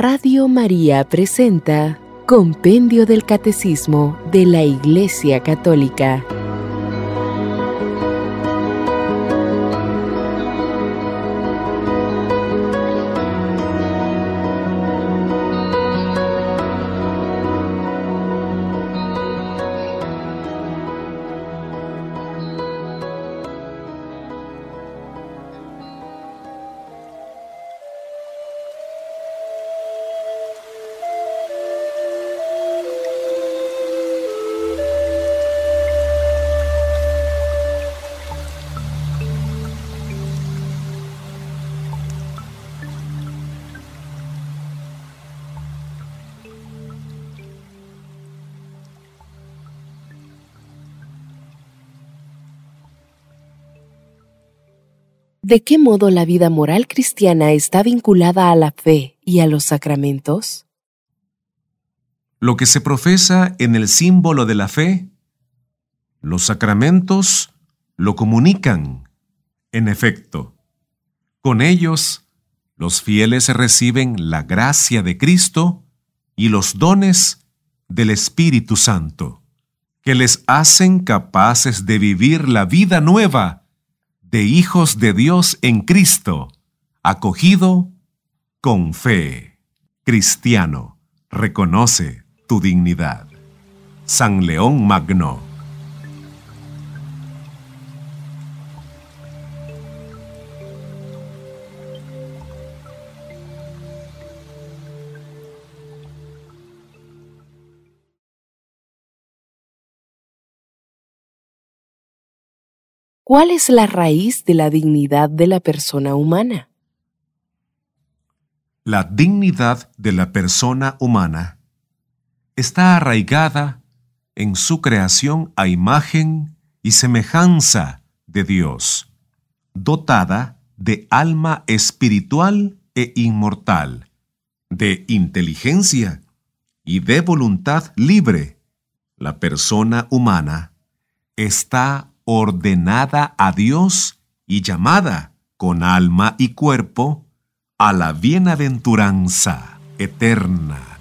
Radio María presenta Compendio del Catecismo de la Iglesia Católica. ¿De qué modo la vida moral cristiana está vinculada a la fe y a los sacramentos? Lo que se profesa en el símbolo de la fe, los sacramentos lo comunican. En efecto, con ellos los fieles reciben la gracia de Cristo y los dones del Espíritu Santo, que les hacen capaces de vivir la vida nueva de hijos de Dios en Cristo, acogido con fe. Cristiano, reconoce tu dignidad. San León Magno. ¿Cuál es la raíz de la dignidad de la persona humana? La dignidad de la persona humana está arraigada en su creación a imagen y semejanza de Dios, dotada de alma espiritual e inmortal, de inteligencia y de voluntad libre. La persona humana está ordenada a Dios y llamada con alma y cuerpo a la bienaventuranza eterna.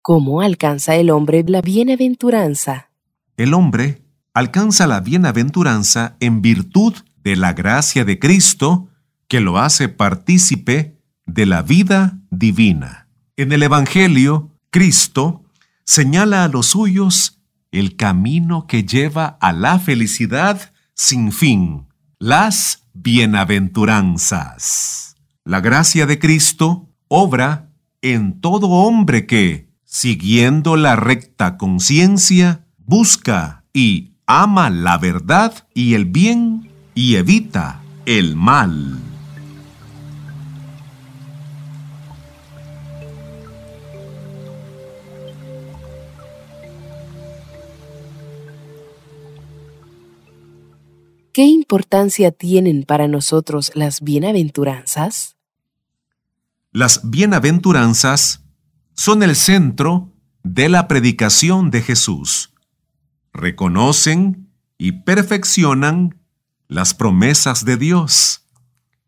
¿Cómo alcanza el hombre la bienaventuranza? El hombre alcanza la bienaventuranza en virtud de la gracia de Cristo que lo hace partícipe de la vida divina. En el Evangelio, Cristo señala a los suyos el camino que lleva a la felicidad sin fin, las bienaventuranzas. La gracia de Cristo obra en todo hombre que, siguiendo la recta conciencia, busca y ama la verdad y el bien y evita el mal. ¿Qué importancia tienen para nosotros las bienaventuranzas? Las bienaventuranzas son el centro de la predicación de Jesús. Reconocen y perfeccionan las promesas de Dios,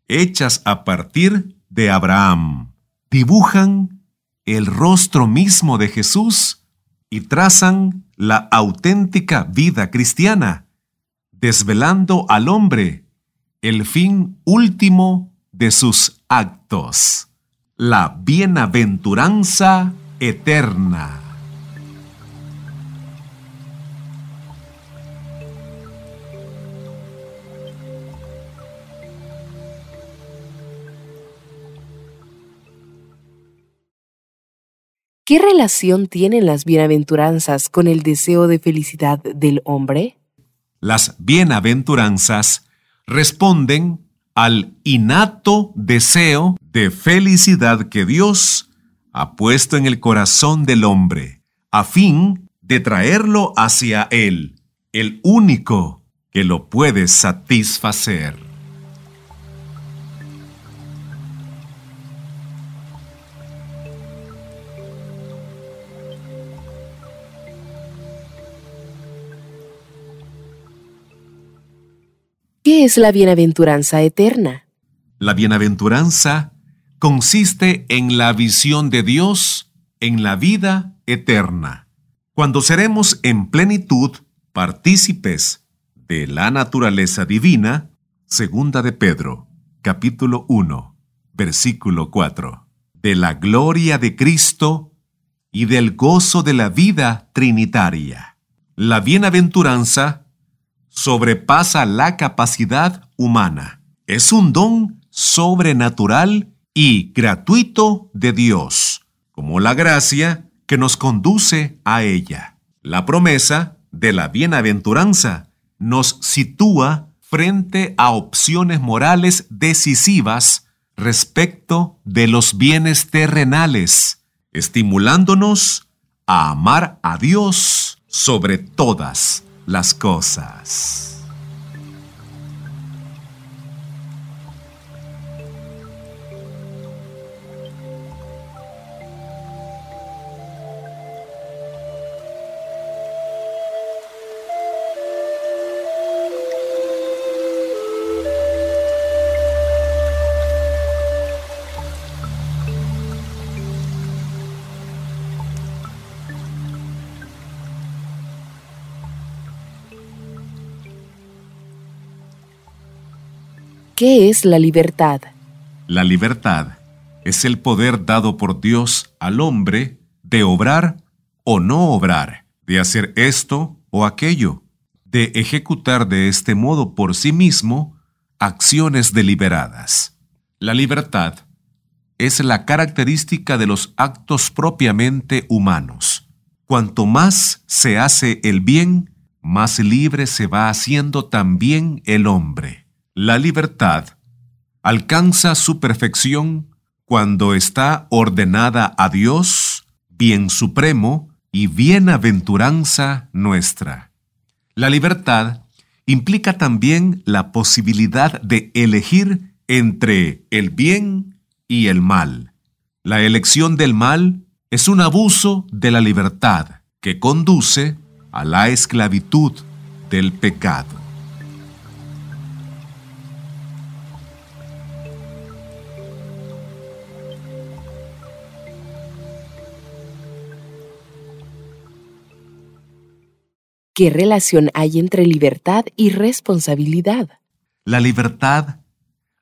hechas a partir de Abraham, dibujan el rostro mismo de Jesús y trazan la auténtica vida cristiana, desvelando al hombre el fin último de sus actos, la bienaventuranza eterna. ¿Qué relación tienen las bienaventuranzas con el deseo de felicidad del hombre? Las bienaventuranzas responden al innato deseo de felicidad que Dios ha puesto en el corazón del hombre, a fin de traerlo hacia Él, el único que lo puede satisfacer. ¿Qué es la bienaventuranza eterna? La bienaventuranza consiste en la visión de Dios en la vida eterna, cuando seremos en plenitud partícipes de la naturaleza divina, segunda de Pedro, capítulo 1, versículo 4, de la gloria de Cristo y del gozo de la vida trinitaria. La bienaventuranza sobrepasa la capacidad humana. Es un don sobrenatural y gratuito de Dios, como la gracia que nos conduce a ella. La promesa de la bienaventuranza nos sitúa frente a opciones morales decisivas respecto de los bienes terrenales, estimulándonos a amar a Dios sobre todas las cosas. ¿Qué es la libertad? La libertad es el poder dado por Dios al hombre de obrar o no obrar, de hacer esto o aquello, de ejecutar de este modo por sí mismo acciones deliberadas. La libertad es la característica de los actos propiamente humanos. Cuanto más se hace el bien, más libre se va haciendo también el hombre. La libertad alcanza su perfección cuando está ordenada a Dios, bien supremo y bienaventuranza nuestra. La libertad implica también la posibilidad de elegir entre el bien y el mal. La elección del mal es un abuso de la libertad que conduce a la esclavitud del pecado. ¿Qué relación hay entre libertad y responsabilidad? La libertad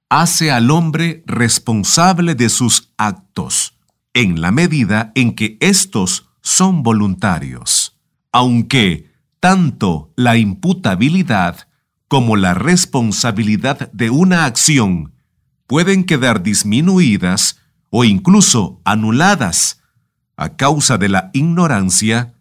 hace al hombre responsable de sus actos, en la medida en que éstos son voluntarios, aunque tanto la imputabilidad como la responsabilidad de una acción pueden quedar disminuidas o incluso anuladas a causa de la ignorancia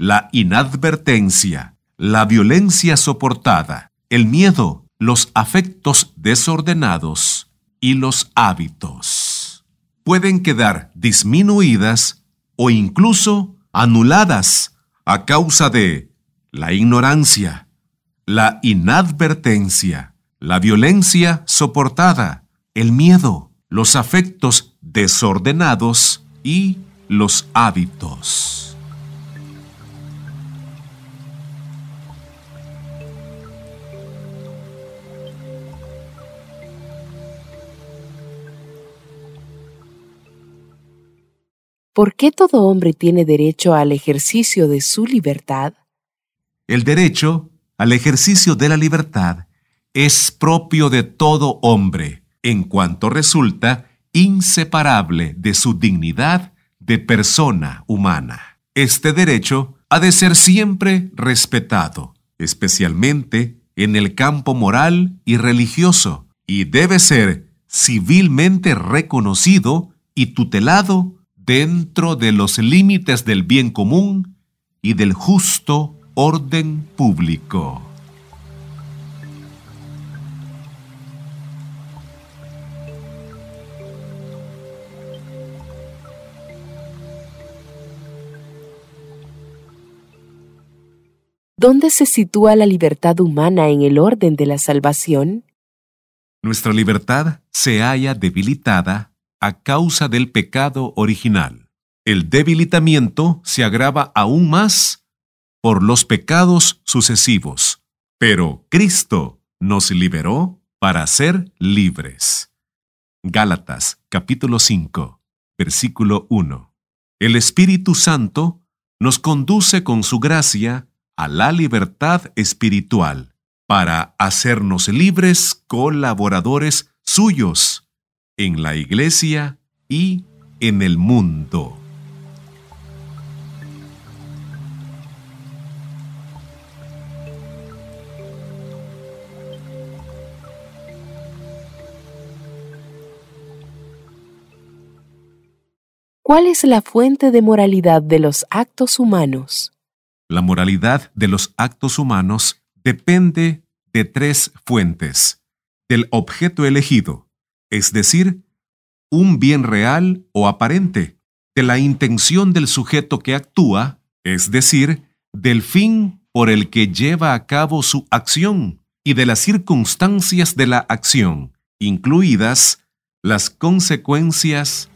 la inadvertencia, la violencia soportada, el miedo, los afectos desordenados y los hábitos. Pueden quedar disminuidas o incluso anuladas a causa de la ignorancia, la inadvertencia, la violencia soportada, el miedo, los afectos desordenados y los hábitos. ¿Por qué todo hombre tiene derecho al ejercicio de su libertad? El derecho al ejercicio de la libertad es propio de todo hombre, en cuanto resulta inseparable de su dignidad de persona humana. Este derecho ha de ser siempre respetado, especialmente en el campo moral y religioso, y debe ser civilmente reconocido y tutelado dentro de los límites del bien común y del justo orden público. ¿Dónde se sitúa la libertad humana en el orden de la salvación? Nuestra libertad se halla debilitada a causa del pecado original. El debilitamiento se agrava aún más por los pecados sucesivos. Pero Cristo nos liberó para ser libres. Gálatas capítulo 5, versículo 1. El Espíritu Santo nos conduce con su gracia a la libertad espiritual para hacernos libres colaboradores suyos en la iglesia y en el mundo. ¿Cuál es la fuente de moralidad de los actos humanos? La moralidad de los actos humanos depende de tres fuentes. Del objeto elegido, es decir, un bien real o aparente, de la intención del sujeto que actúa, es decir, del fin por el que lleva a cabo su acción y de las circunstancias de la acción, incluidas las consecuencias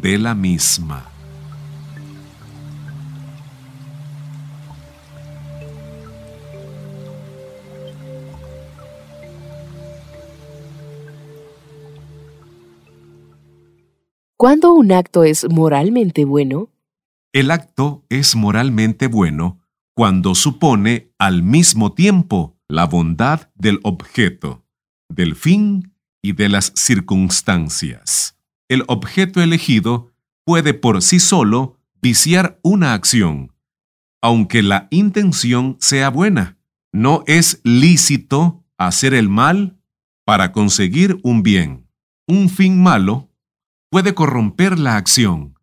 de la misma. ¿Cuándo un acto es moralmente bueno? El acto es moralmente bueno cuando supone al mismo tiempo la bondad del objeto, del fin y de las circunstancias el objeto elegido puede por sí solo viciar una acción, aunque la intención sea buena. No es lícito hacer el mal para conseguir un bien. Un fin malo puede corromper la acción,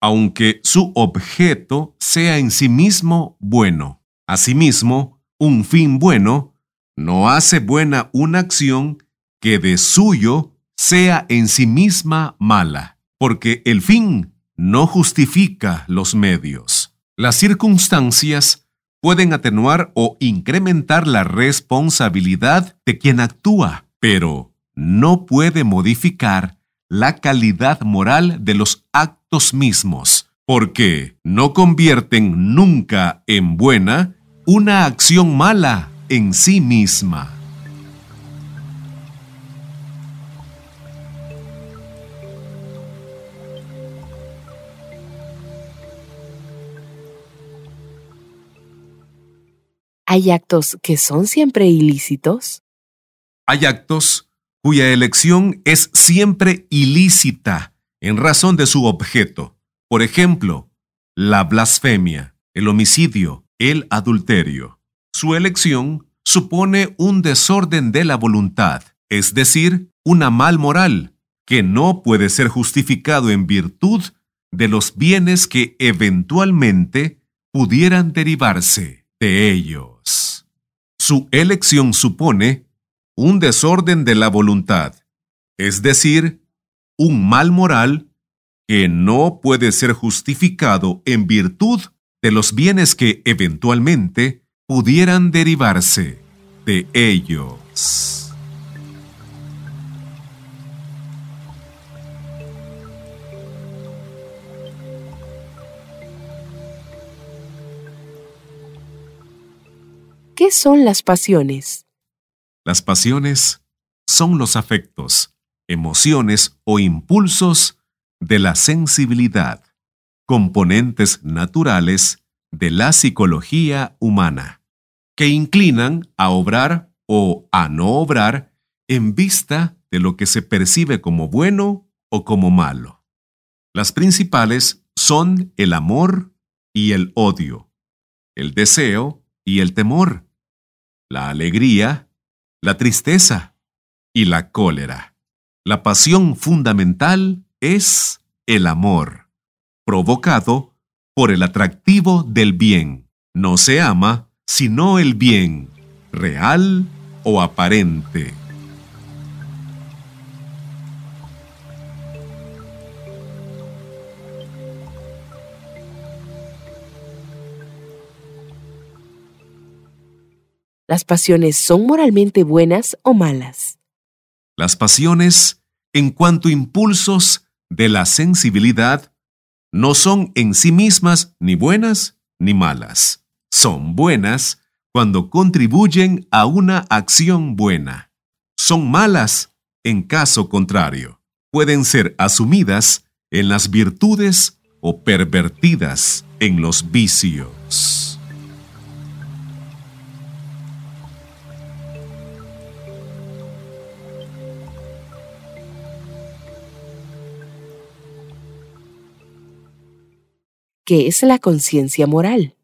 aunque su objeto sea en sí mismo bueno. Asimismo, un fin bueno no hace buena una acción que de suyo sea en sí misma mala, porque el fin no justifica los medios. Las circunstancias pueden atenuar o incrementar la responsabilidad de quien actúa, pero no puede modificar la calidad moral de los actos mismos, porque no convierten nunca en buena una acción mala en sí misma. ¿Hay actos que son siempre ilícitos? Hay actos cuya elección es siempre ilícita en razón de su objeto. Por ejemplo, la blasfemia, el homicidio, el adulterio. Su elección supone un desorden de la voluntad, es decir, una mal moral, que no puede ser justificado en virtud de los bienes que eventualmente pudieran derivarse de ellos. Su elección supone un desorden de la voluntad, es decir, un mal moral que no puede ser justificado en virtud de los bienes que eventualmente pudieran derivarse de ellos. ¿Qué son las pasiones? Las pasiones son los afectos, emociones o impulsos de la sensibilidad, componentes naturales de la psicología humana, que inclinan a obrar o a no obrar en vista de lo que se percibe como bueno o como malo. Las principales son el amor y el odio, el deseo y el temor, la alegría, la tristeza y la cólera. La pasión fundamental es el amor, provocado por el atractivo del bien. No se ama sino el bien, real o aparente. ¿Las pasiones son moralmente buenas o malas? Las pasiones, en cuanto impulsos de la sensibilidad, no son en sí mismas ni buenas ni malas. Son buenas cuando contribuyen a una acción buena. Son malas en caso contrario. Pueden ser asumidas en las virtudes o pervertidas en los vicios. ¿Qué es la conciencia moral?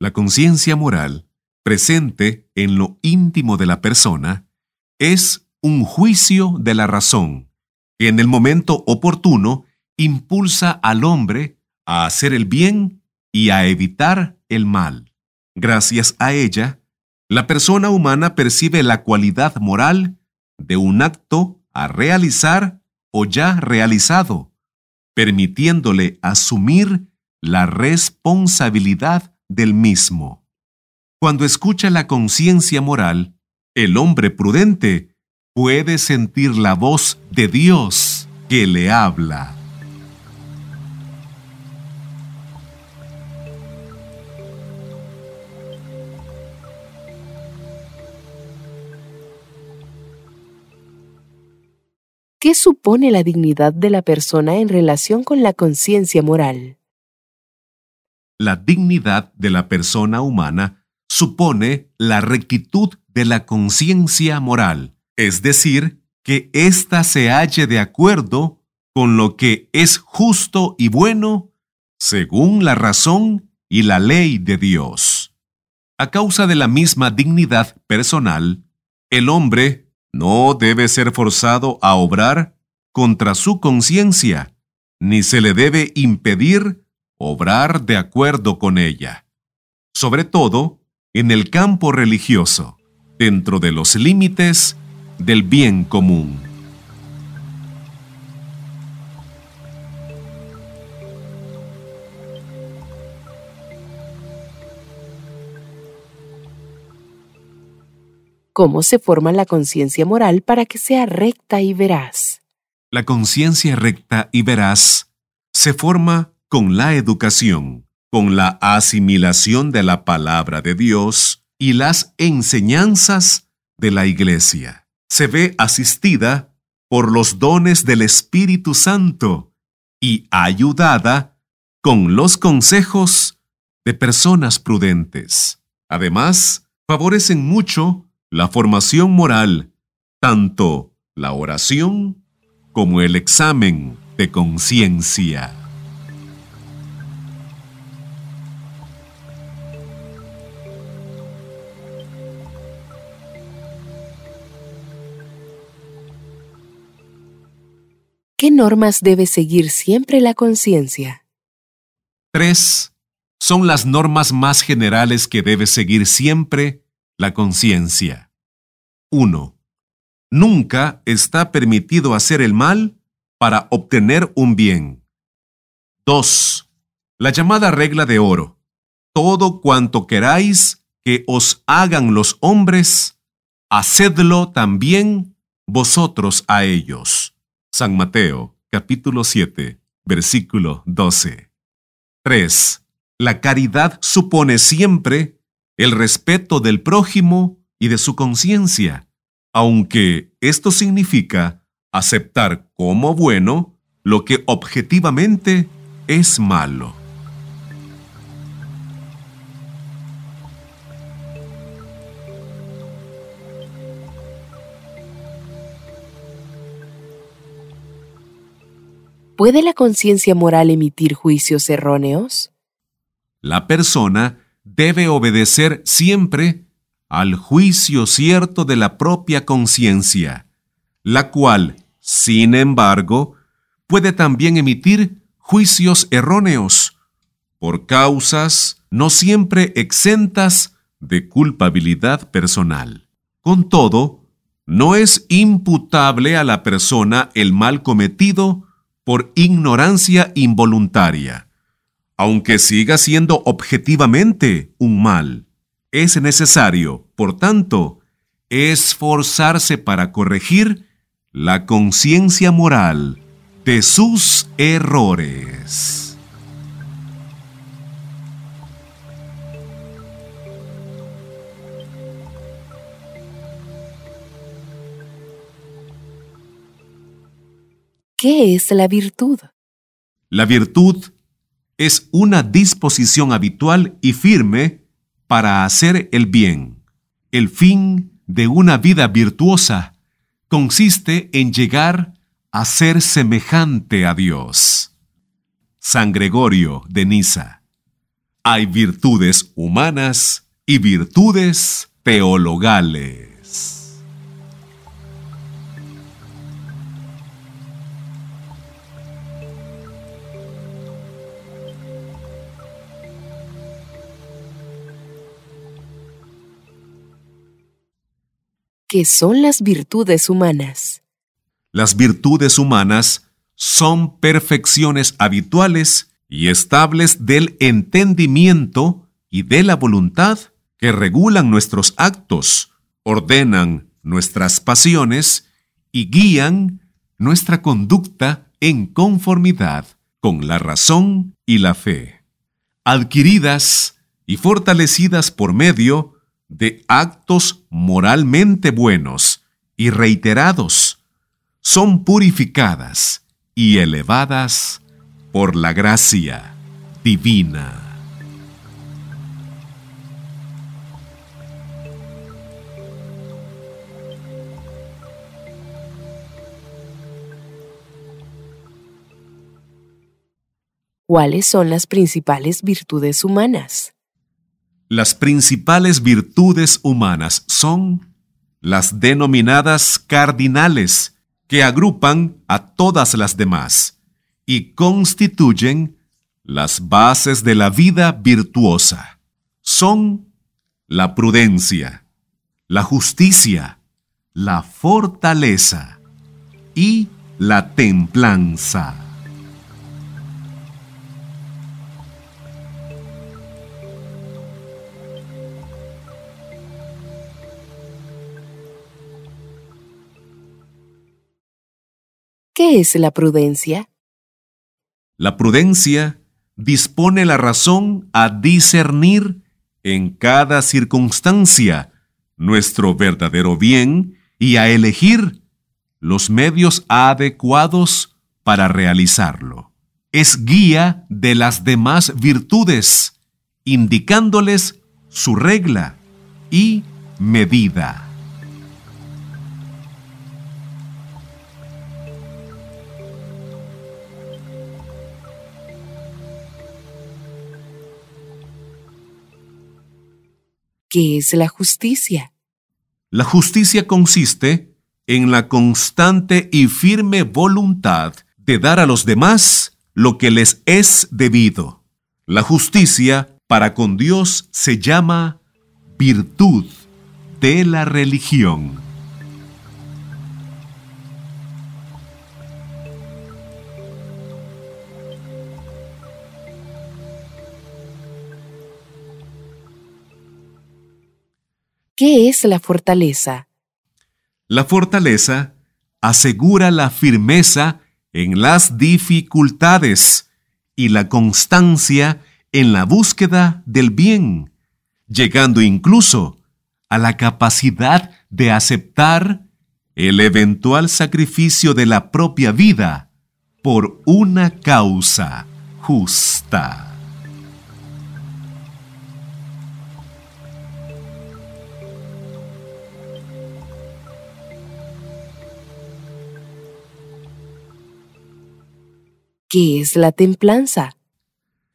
La conciencia moral, presente en lo íntimo de la persona, es un juicio de la razón que en el momento oportuno impulsa al hombre a hacer el bien y a evitar el mal. Gracias a ella, la persona humana percibe la cualidad moral de un acto a realizar o ya realizado, permitiéndole asumir la responsabilidad del mismo. Cuando escucha la conciencia moral, el hombre prudente puede sentir la voz de Dios que le habla. ¿Qué supone la dignidad de la persona en relación con la conciencia moral? La dignidad de la persona humana supone la rectitud de la conciencia moral, es decir, que ésta se halle de acuerdo con lo que es justo y bueno según la razón y la ley de Dios. A causa de la misma dignidad personal, el hombre no debe ser forzado a obrar contra su conciencia, ni se le debe impedir obrar de acuerdo con ella. Sobre todo, en el campo religioso, dentro de los límites del bien común. ¿Cómo se forma la conciencia moral para que sea recta y veraz? La conciencia recta y veraz se forma con la educación, con la asimilación de la palabra de Dios y las enseñanzas de la Iglesia. Se ve asistida por los dones del Espíritu Santo y ayudada con los consejos de personas prudentes. Además, favorecen mucho la formación moral, tanto la oración como el examen de conciencia. ¿Qué normas debe seguir siempre la conciencia? Tres son las normas más generales que debe seguir siempre la conciencia. 1. Nunca está permitido hacer el mal para obtener un bien. 2. La llamada regla de oro. Todo cuanto queráis que os hagan los hombres, hacedlo también vosotros a ellos. San Mateo, capítulo 7, versículo 12. 3. La caridad supone siempre el respeto del prójimo y de su conciencia, aunque esto significa aceptar como bueno lo que objetivamente es malo. ¿Puede la conciencia moral emitir juicios erróneos? La persona debe obedecer siempre al juicio cierto de la propia conciencia, la cual, sin embargo, puede también emitir juicios erróneos por causas no siempre exentas de culpabilidad personal. Con todo, no es imputable a la persona el mal cometido por ignorancia involuntaria aunque siga siendo objetivamente un mal. Es necesario, por tanto, esforzarse para corregir la conciencia moral de sus errores. ¿Qué es la virtud? La virtud es una disposición habitual y firme para hacer el bien. El fin de una vida virtuosa consiste en llegar a ser semejante a Dios. San Gregorio de Niza. Hay virtudes humanas y virtudes teologales. ¿Qué son las virtudes humanas? Las virtudes humanas son perfecciones habituales y estables del entendimiento y de la voluntad que regulan nuestros actos, ordenan nuestras pasiones y guían nuestra conducta en conformidad con la razón y la fe, adquiridas y fortalecidas por medio de actos moralmente buenos y reiterados son purificadas y elevadas por la gracia divina. ¿Cuáles son las principales virtudes humanas? Las principales virtudes humanas son las denominadas cardinales, que agrupan a todas las demás y constituyen las bases de la vida virtuosa. Son la prudencia, la justicia, la fortaleza y la templanza. ¿Qué es la prudencia? La prudencia dispone la razón a discernir en cada circunstancia nuestro verdadero bien y a elegir los medios adecuados para realizarlo. Es guía de las demás virtudes, indicándoles su regla y medida. ¿Qué es la justicia? La justicia consiste en la constante y firme voluntad de dar a los demás lo que les es debido. La justicia para con Dios se llama virtud de la religión. ¿Qué es la fortaleza? La fortaleza asegura la firmeza en las dificultades y la constancia en la búsqueda del bien, llegando incluso a la capacidad de aceptar el eventual sacrificio de la propia vida por una causa justa. ¿Qué es la templanza?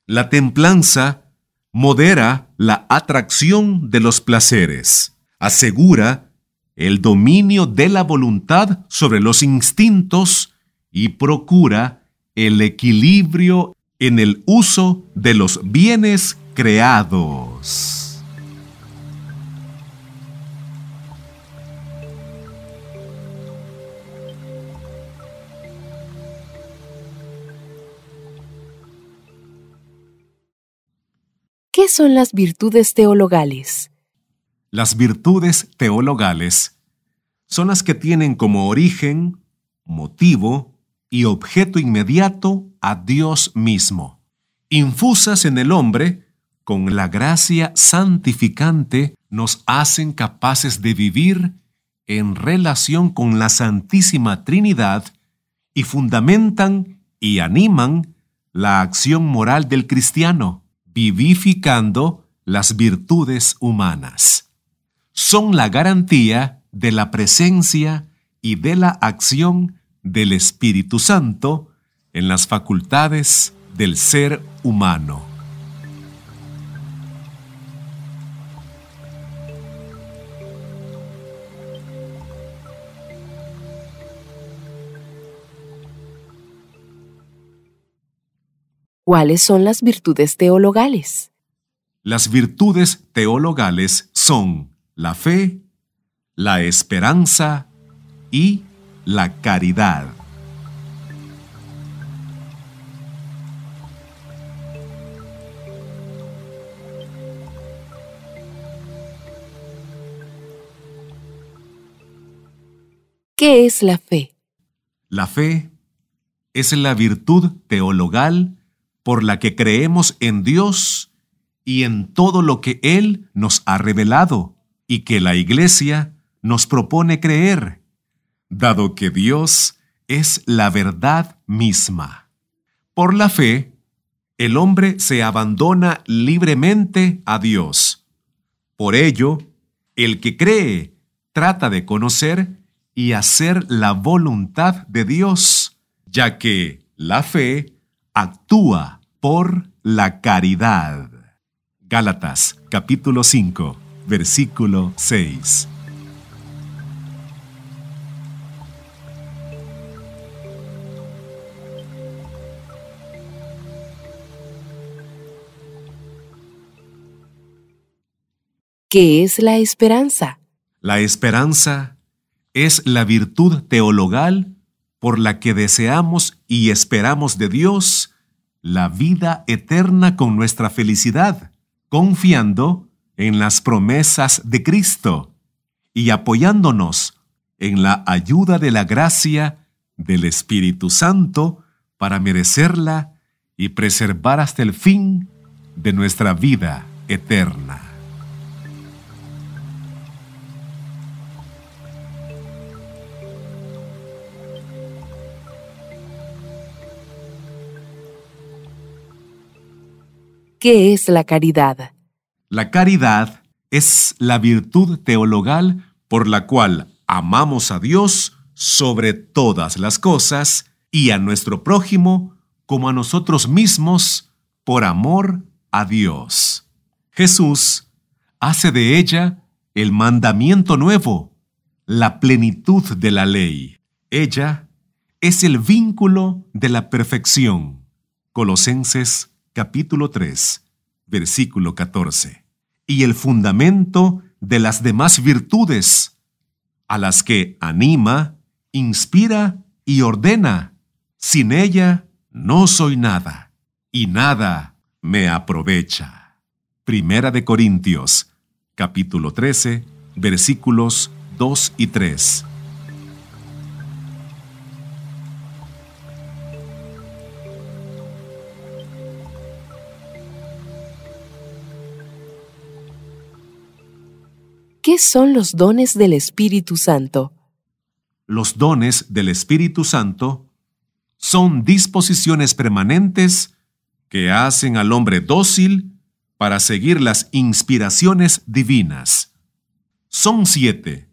La templanza modera la atracción de los placeres, asegura el dominio de la voluntad sobre los instintos y procura el equilibrio en el uso de los bienes creados. ¿Qué son las virtudes teologales? Las virtudes teologales son las que tienen como origen, motivo y objeto inmediato a Dios mismo, infusas en el hombre con la gracia santificante, nos hacen capaces de vivir en relación con la Santísima Trinidad y fundamentan y animan la acción moral del cristiano, vivificando las virtudes humanas. Son la garantía de la presencia y de la acción del Espíritu Santo en las facultades del ser humano. ¿Cuáles son las virtudes teologales? Las virtudes teologales son la fe, la esperanza y la caridad. ¿Qué es la fe? La fe es la virtud teologal por la que creemos en Dios y en todo lo que Él nos ha revelado y que la Iglesia nos propone creer, dado que Dios es la verdad misma. Por la fe, el hombre se abandona libremente a Dios. Por ello, el que cree trata de conocer y hacer la voluntad de Dios, ya que la fe actúa por la caridad. Gálatas capítulo 5, versículo 6. ¿Qué es la esperanza? La esperanza es la virtud teologal por la que deseamos y esperamos de Dios la vida eterna con nuestra felicidad, confiando en las promesas de Cristo y apoyándonos en la ayuda de la gracia del Espíritu Santo para merecerla y preservar hasta el fin de nuestra vida eterna. ¿Qué es la caridad? La caridad es la virtud teologal por la cual amamos a Dios sobre todas las cosas y a nuestro prójimo como a nosotros mismos por amor a Dios. Jesús hace de ella el mandamiento nuevo, la plenitud de la ley. Ella es el vínculo de la perfección. Colosenses capítulo 3, versículo 14. Y el fundamento de las demás virtudes, a las que anima, inspira y ordena. Sin ella no soy nada, y nada me aprovecha. Primera de Corintios, capítulo 13, versículos 2 y 3. ¿Qué son los dones del Espíritu Santo? Los dones del Espíritu Santo son disposiciones permanentes que hacen al hombre dócil para seguir las inspiraciones divinas. Son siete.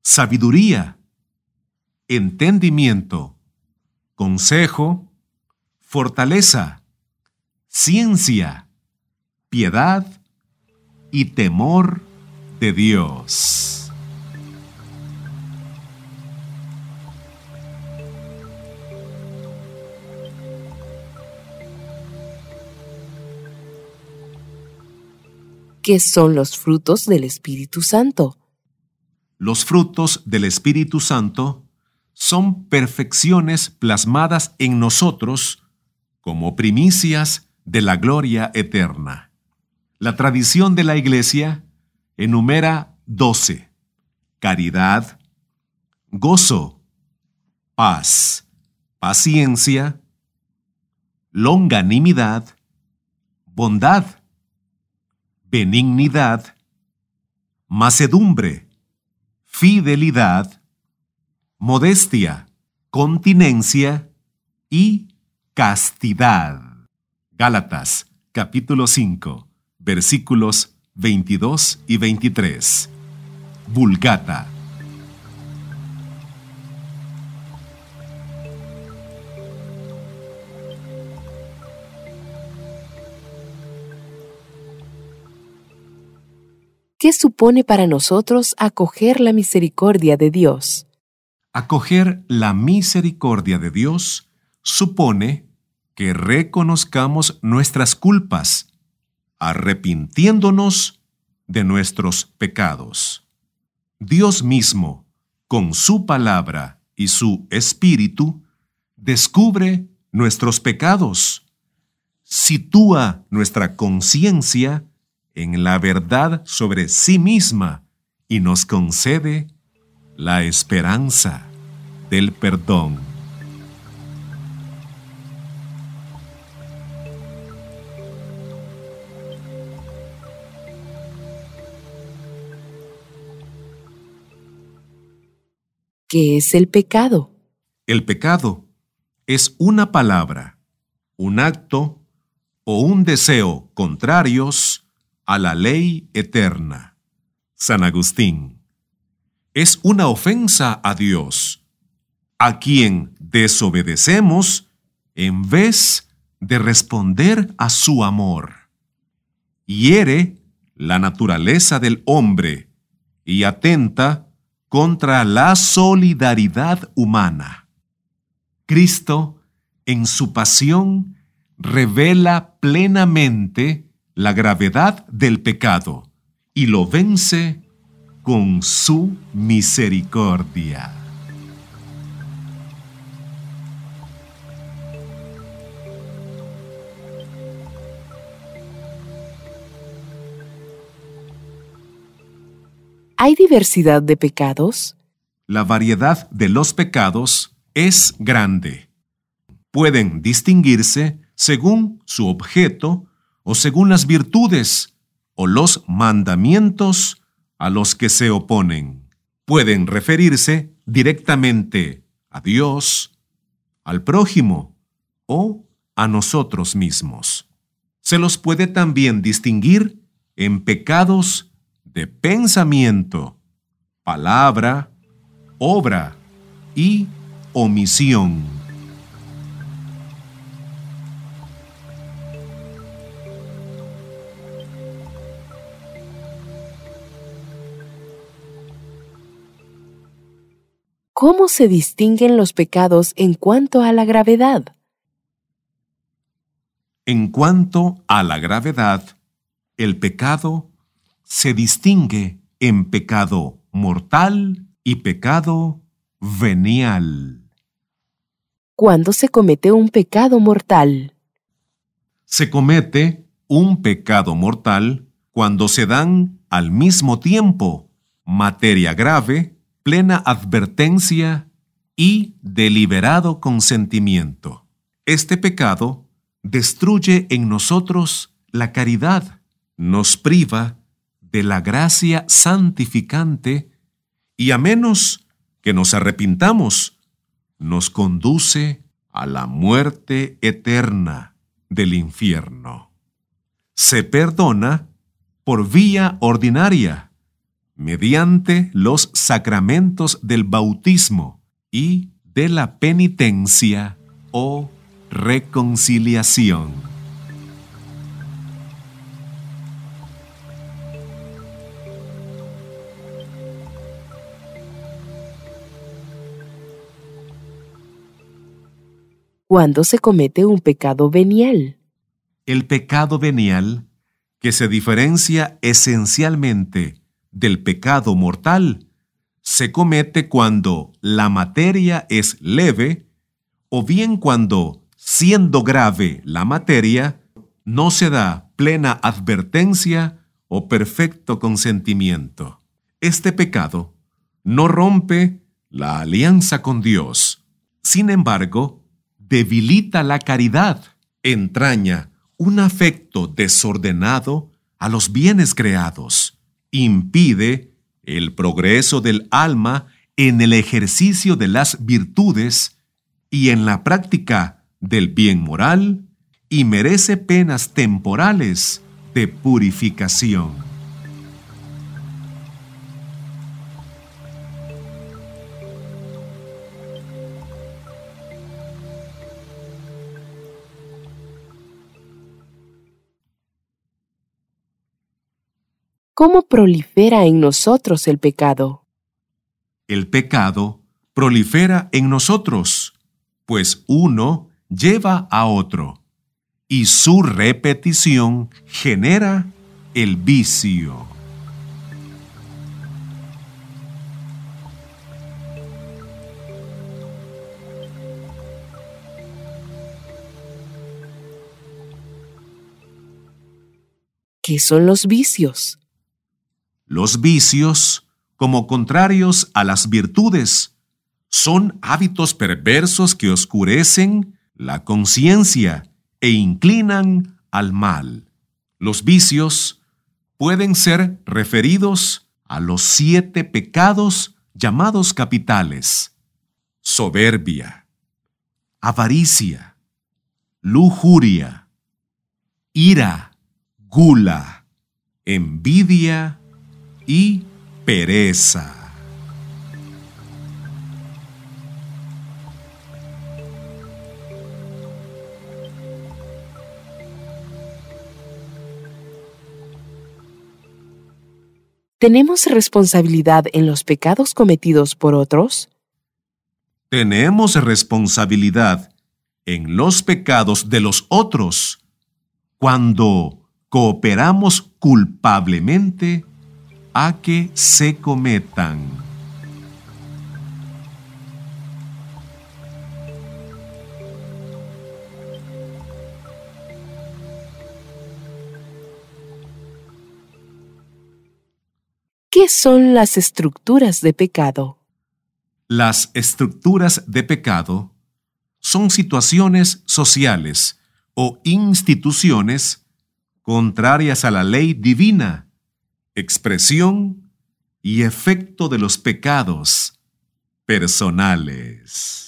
Sabiduría, entendimiento, consejo, fortaleza, ciencia, piedad y temor de Dios. ¿Qué son los frutos del Espíritu Santo? Los frutos del Espíritu Santo son perfecciones plasmadas en nosotros como primicias de la gloria eterna. La tradición de la Iglesia enumera doce. Caridad, gozo, paz, paciencia, longanimidad, bondad, benignidad, macedumbre, fidelidad, modestia, continencia y castidad. Gálatas capítulo 5 versículos 22 y 23. Vulgata. ¿Qué supone para nosotros acoger la misericordia de Dios? Acoger la misericordia de Dios supone que reconozcamos nuestras culpas, arrepintiéndonos de nuestros pecados. Dios mismo, con su palabra y su espíritu, descubre nuestros pecados, sitúa nuestra conciencia en la verdad sobre sí misma y nos concede la esperanza del perdón. ¿Qué es el pecado? El pecado es una palabra, un acto o un deseo contrarios a la ley eterna. San Agustín. Es una ofensa a Dios, a quien desobedecemos en vez de responder a su amor. Hiere la naturaleza del hombre y atenta contra la solidaridad humana. Cristo, en su pasión, revela plenamente la gravedad del pecado y lo vence con su misericordia. ¿Hay diversidad de pecados? La variedad de los pecados es grande. Pueden distinguirse según su objeto o según las virtudes o los mandamientos a los que se oponen. Pueden referirse directamente a Dios, al prójimo o a nosotros mismos. Se los puede también distinguir en pecados de pensamiento, palabra, obra y omisión. ¿Cómo se distinguen los pecados en cuanto a la gravedad? En cuanto a la gravedad, el pecado se distingue en pecado mortal y pecado venial. ¿Cuándo se comete un pecado mortal? Se comete un pecado mortal cuando se dan al mismo tiempo materia grave plena advertencia y deliberado consentimiento. Este pecado destruye en nosotros la caridad, nos priva de la gracia santificante y a menos que nos arrepintamos, nos conduce a la muerte eterna del infierno. Se perdona por vía ordinaria mediante los sacramentos del bautismo y de la penitencia o reconciliación. ¿Cuándo se comete un pecado venial? El pecado venial, que se diferencia esencialmente del pecado mortal se comete cuando la materia es leve o bien cuando, siendo grave la materia, no se da plena advertencia o perfecto consentimiento. Este pecado no rompe la alianza con Dios. Sin embargo, debilita la caridad, entraña un afecto desordenado a los bienes creados impide el progreso del alma en el ejercicio de las virtudes y en la práctica del bien moral y merece penas temporales de purificación. ¿Cómo prolifera en nosotros el pecado? El pecado prolifera en nosotros, pues uno lleva a otro, y su repetición genera el vicio. ¿Qué son los vicios? Los vicios, como contrarios a las virtudes, son hábitos perversos que oscurecen la conciencia e inclinan al mal. Los vicios pueden ser referidos a los siete pecados llamados capitales. Soberbia, avaricia, lujuria, ira, gula, envidia, y pereza. ¿Tenemos responsabilidad en los pecados cometidos por otros? Tenemos responsabilidad en los pecados de los otros cuando cooperamos culpablemente a que se cometan. ¿Qué son las estructuras de pecado? Las estructuras de pecado son situaciones sociales o instituciones contrarias a la ley divina expresión y efecto de los pecados personales.